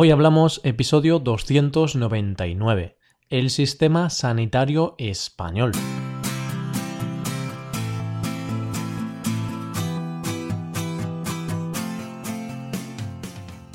Hoy hablamos episodio 299, el sistema sanitario español.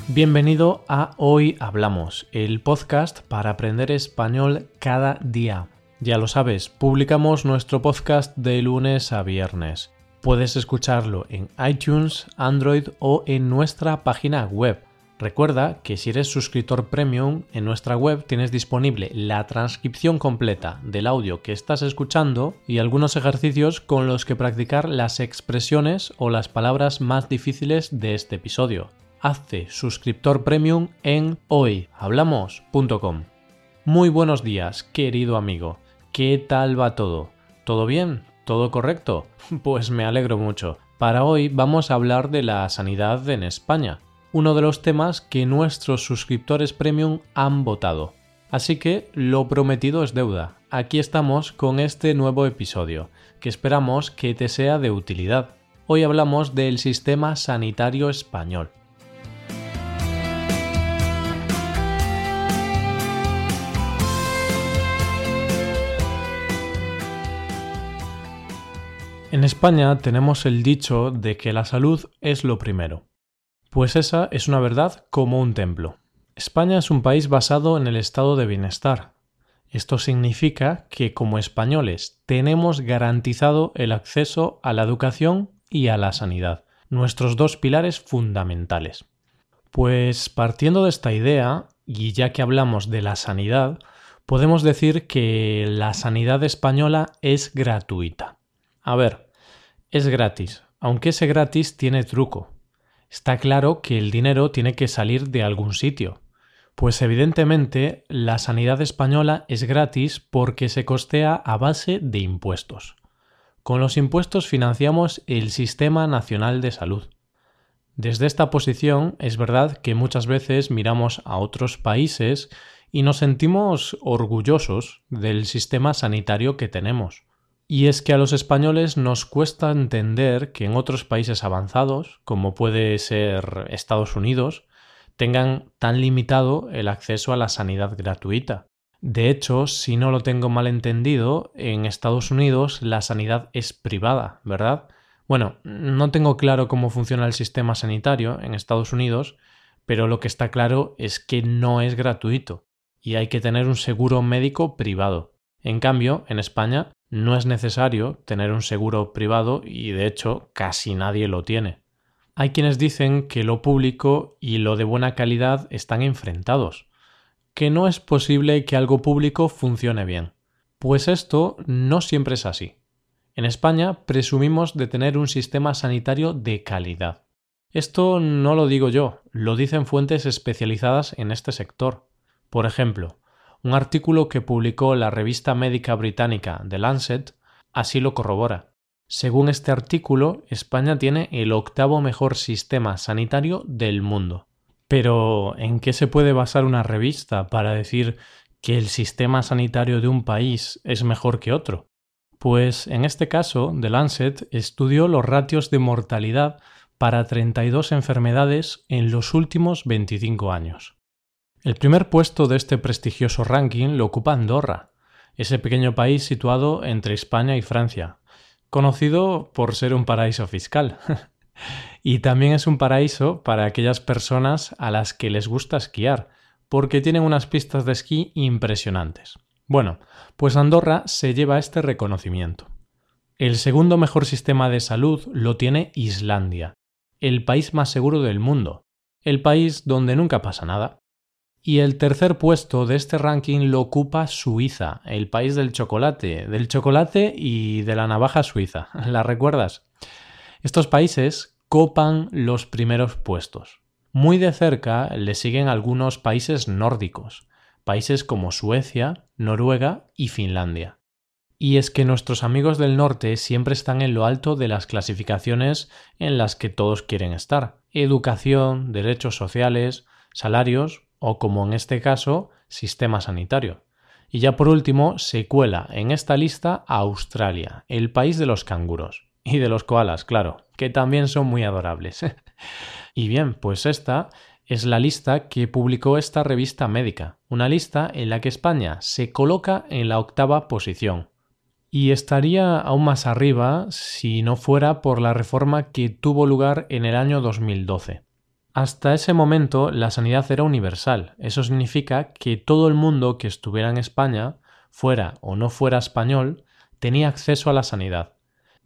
Bienvenido a Hoy Hablamos, el podcast para aprender español cada día. Ya lo sabes, publicamos nuestro podcast de lunes a viernes. Puedes escucharlo en iTunes, Android o en nuestra página web. Recuerda que si eres suscriptor premium, en nuestra web tienes disponible la transcripción completa del audio que estás escuchando y algunos ejercicios con los que practicar las expresiones o las palabras más difíciles de este episodio. Hazte suscriptor premium en hoyhablamos.com. Muy buenos días, querido amigo. ¿Qué tal va todo? ¿Todo bien? ¿Todo correcto? Pues me alegro mucho. Para hoy vamos a hablar de la sanidad en España, uno de los temas que nuestros suscriptores premium han votado. Así que lo prometido es deuda. Aquí estamos con este nuevo episodio, que esperamos que te sea de utilidad. Hoy hablamos del sistema sanitario español. En España tenemos el dicho de que la salud es lo primero. Pues esa es una verdad como un templo. España es un país basado en el estado de bienestar. Esto significa que como españoles tenemos garantizado el acceso a la educación y a la sanidad, nuestros dos pilares fundamentales. Pues partiendo de esta idea, y ya que hablamos de la sanidad, podemos decir que la sanidad española es gratuita. A ver, es gratis, aunque ese gratis tiene truco. Está claro que el dinero tiene que salir de algún sitio, pues evidentemente la sanidad española es gratis porque se costea a base de impuestos. Con los impuestos financiamos el Sistema Nacional de Salud. Desde esta posición es verdad que muchas veces miramos a otros países y nos sentimos orgullosos del sistema sanitario que tenemos. Y es que a los españoles nos cuesta entender que en otros países avanzados, como puede ser Estados Unidos, tengan tan limitado el acceso a la sanidad gratuita. De hecho, si no lo tengo mal entendido, en Estados Unidos la sanidad es privada, ¿verdad? Bueno, no tengo claro cómo funciona el sistema sanitario en Estados Unidos, pero lo que está claro es que no es gratuito y hay que tener un seguro médico privado. En cambio, en España no es necesario tener un seguro privado y de hecho casi nadie lo tiene. Hay quienes dicen que lo público y lo de buena calidad están enfrentados, que no es posible que algo público funcione bien. Pues esto no siempre es así. En España presumimos de tener un sistema sanitario de calidad. Esto no lo digo yo, lo dicen fuentes especializadas en este sector. Por ejemplo, un artículo que publicó la revista médica británica The Lancet así lo corrobora. Según este artículo, España tiene el octavo mejor sistema sanitario del mundo. Pero, ¿en qué se puede basar una revista para decir que el sistema sanitario de un país es mejor que otro? Pues en este caso, The Lancet estudió los ratios de mortalidad para 32 enfermedades en los últimos 25 años. El primer puesto de este prestigioso ranking lo ocupa Andorra, ese pequeño país situado entre España y Francia, conocido por ser un paraíso fiscal. y también es un paraíso para aquellas personas a las que les gusta esquiar, porque tienen unas pistas de esquí impresionantes. Bueno, pues Andorra se lleva este reconocimiento. El segundo mejor sistema de salud lo tiene Islandia, el país más seguro del mundo, el país donde nunca pasa nada. Y el tercer puesto de este ranking lo ocupa Suiza, el país del chocolate, del chocolate y de la navaja suiza. ¿La recuerdas? Estos países copan los primeros puestos. Muy de cerca le siguen algunos países nórdicos, países como Suecia, Noruega y Finlandia. Y es que nuestros amigos del norte siempre están en lo alto de las clasificaciones en las que todos quieren estar. Educación, derechos sociales, salarios o como en este caso, sistema sanitario. Y ya por último, se cuela en esta lista a Australia, el país de los canguros. Y de los koalas, claro, que también son muy adorables. y bien, pues esta Es la lista que publicó esta revista médica, una lista en la que España se coloca en la octava posición. Y estaría aún más arriba si no fuera por la reforma que tuvo lugar en el año 2012. Hasta ese momento la sanidad era universal. Eso significa que todo el mundo que estuviera en España, fuera o no fuera español, tenía acceso a la sanidad.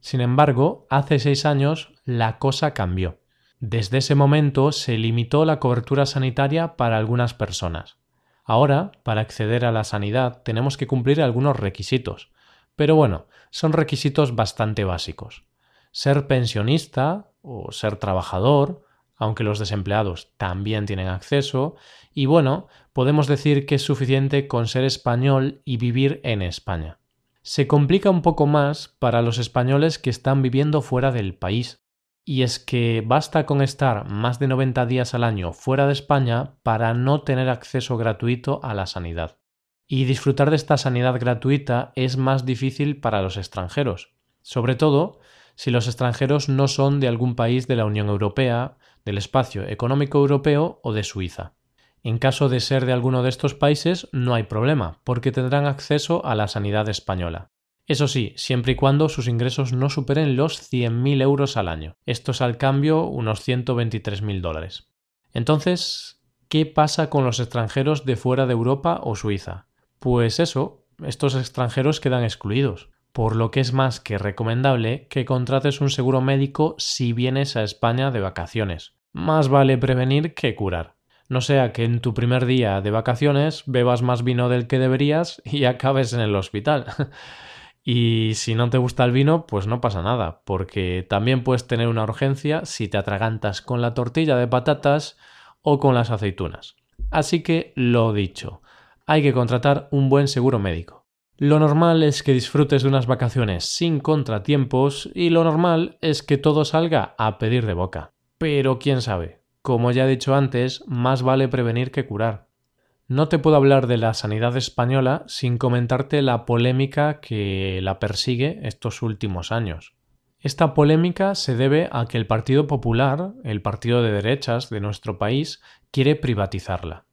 Sin embargo, hace seis años la cosa cambió. Desde ese momento se limitó la cobertura sanitaria para algunas personas. Ahora, para acceder a la sanidad tenemos que cumplir algunos requisitos. Pero bueno, son requisitos bastante básicos. Ser pensionista o ser trabajador aunque los desempleados también tienen acceso, y bueno, podemos decir que es suficiente con ser español y vivir en España. Se complica un poco más para los españoles que están viviendo fuera del país, y es que basta con estar más de 90 días al año fuera de España para no tener acceso gratuito a la sanidad. Y disfrutar de esta sanidad gratuita es más difícil para los extranjeros, sobre todo si los extranjeros no son de algún país de la Unión Europea, del Espacio Económico Europeo o de Suiza. En caso de ser de alguno de estos países no hay problema, porque tendrán acceso a la sanidad española. Eso sí, siempre y cuando sus ingresos no superen los 100.000 euros al año. Esto es al cambio unos 123.000 dólares. Entonces, ¿qué pasa con los extranjeros de fuera de Europa o Suiza? Pues eso, estos extranjeros quedan excluidos por lo que es más que recomendable que contrates un seguro médico si vienes a España de vacaciones. Más vale prevenir que curar. No sea que en tu primer día de vacaciones bebas más vino del que deberías y acabes en el hospital. y si no te gusta el vino, pues no pasa nada, porque también puedes tener una urgencia si te atragantas con la tortilla de patatas o con las aceitunas. Así que lo dicho, hay que contratar un buen seguro médico. Lo normal es que disfrutes de unas vacaciones sin contratiempos y lo normal es que todo salga a pedir de boca. Pero quién sabe, como ya he dicho antes, más vale prevenir que curar. No te puedo hablar de la sanidad española sin comentarte la polémica que la persigue estos últimos años. Esta polémica se debe a que el Partido Popular, el partido de derechas de nuestro país, quiere privatizarla.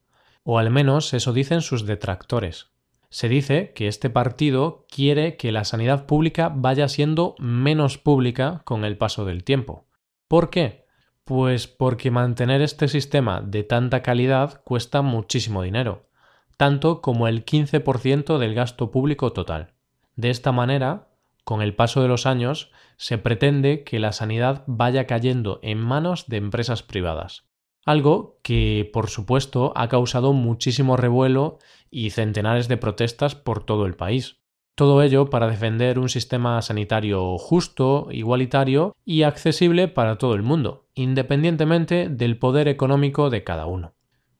O al menos eso dicen sus detractores. Se dice que este partido quiere que la sanidad pública vaya siendo menos pública con el paso del tiempo. ¿Por qué? Pues porque mantener este sistema de tanta calidad cuesta muchísimo dinero, tanto como el 15% del gasto público total. De esta manera, con el paso de los años, se pretende que la sanidad vaya cayendo en manos de empresas privadas algo que, por supuesto, ha causado muchísimo revuelo y centenares de protestas por todo el país. Todo ello para defender un sistema sanitario justo, igualitario y accesible para todo el mundo, independientemente del poder económico de cada uno.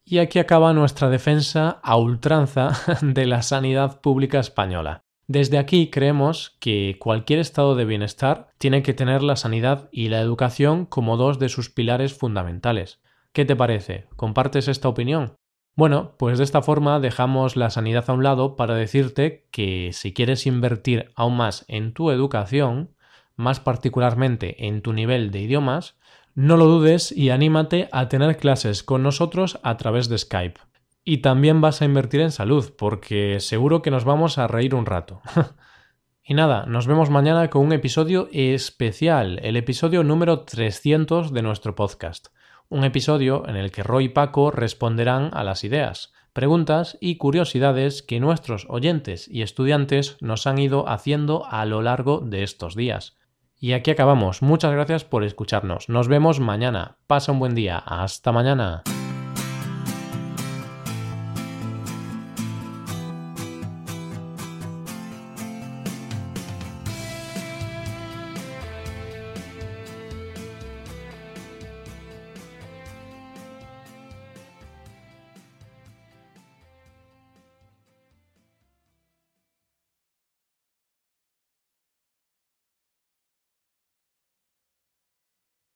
Y aquí acaba nuestra defensa a ultranza de la sanidad pública española. Desde aquí creemos que cualquier estado de bienestar tiene que tener la sanidad y la educación como dos de sus pilares fundamentales, ¿Qué te parece? ¿Compartes esta opinión? Bueno, pues de esta forma dejamos la sanidad a un lado para decirte que si quieres invertir aún más en tu educación, más particularmente en tu nivel de idiomas, no lo dudes y anímate a tener clases con nosotros a través de Skype. Y también vas a invertir en salud, porque seguro que nos vamos a reír un rato. y nada, nos vemos mañana con un episodio especial, el episodio número 300 de nuestro podcast un episodio en el que Roy y Paco responderán a las ideas, preguntas y curiosidades que nuestros oyentes y estudiantes nos han ido haciendo a lo largo de estos días. Y aquí acabamos. Muchas gracias por escucharnos. Nos vemos mañana. Pasa un buen día. Hasta mañana.